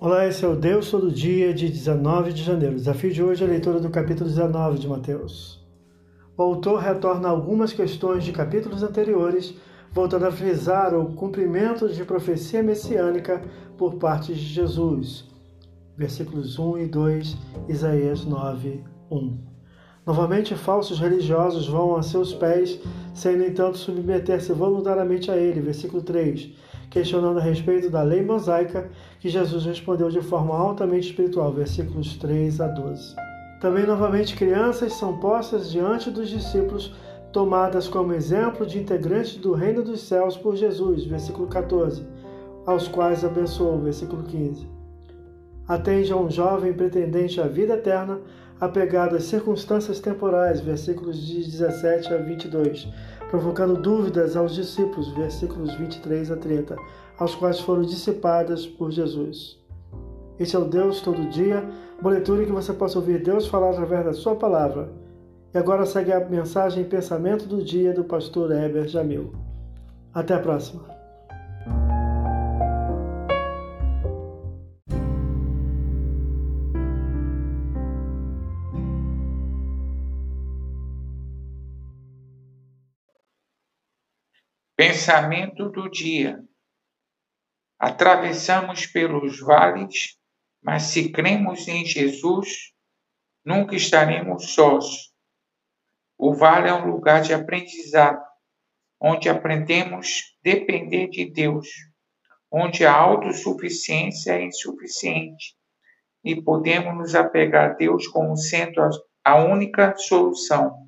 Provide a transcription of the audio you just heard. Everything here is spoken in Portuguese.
Olá, esse é o Deus Todo Dia de 19 de janeiro. O desafio de hoje é a leitura do capítulo 19 de Mateus. O autor retorna algumas questões de capítulos anteriores, voltando a frisar o cumprimento de profecia messiânica por parte de Jesus. Versículos 1 e 2, Isaías 9, 1. Novamente, falsos religiosos vão a seus pés, sem, no entanto, submeter-se voluntariamente a ele. Versículo 3. Questionando a respeito da lei mosaica, que Jesus respondeu de forma altamente espiritual. Versículos 3 a 12. Também, novamente, crianças são postas diante dos discípulos, tomadas como exemplo de integrantes do reino dos céus por Jesus. Versículo 14. Aos quais abençoou. Versículo 15. Atende a um jovem pretendente à vida eterna apegado às circunstâncias temporais, versículos de 17 a 22, provocando dúvidas aos discípulos, versículos 23 a 30, aos quais foram dissipadas por Jesus. Este é o Deus todo dia, uma leitura que você possa ouvir Deus falar através da sua palavra. E agora segue a mensagem pensamento do dia do pastor Heber Jamil. Até a próxima. Pensamento do dia. Atravessamos pelos vales, mas se cremos em Jesus, nunca estaremos sós. O vale é um lugar de aprendizado, onde aprendemos a depender de Deus, onde a autossuficiência é insuficiente e podemos nos apegar a Deus como sendo a única solução.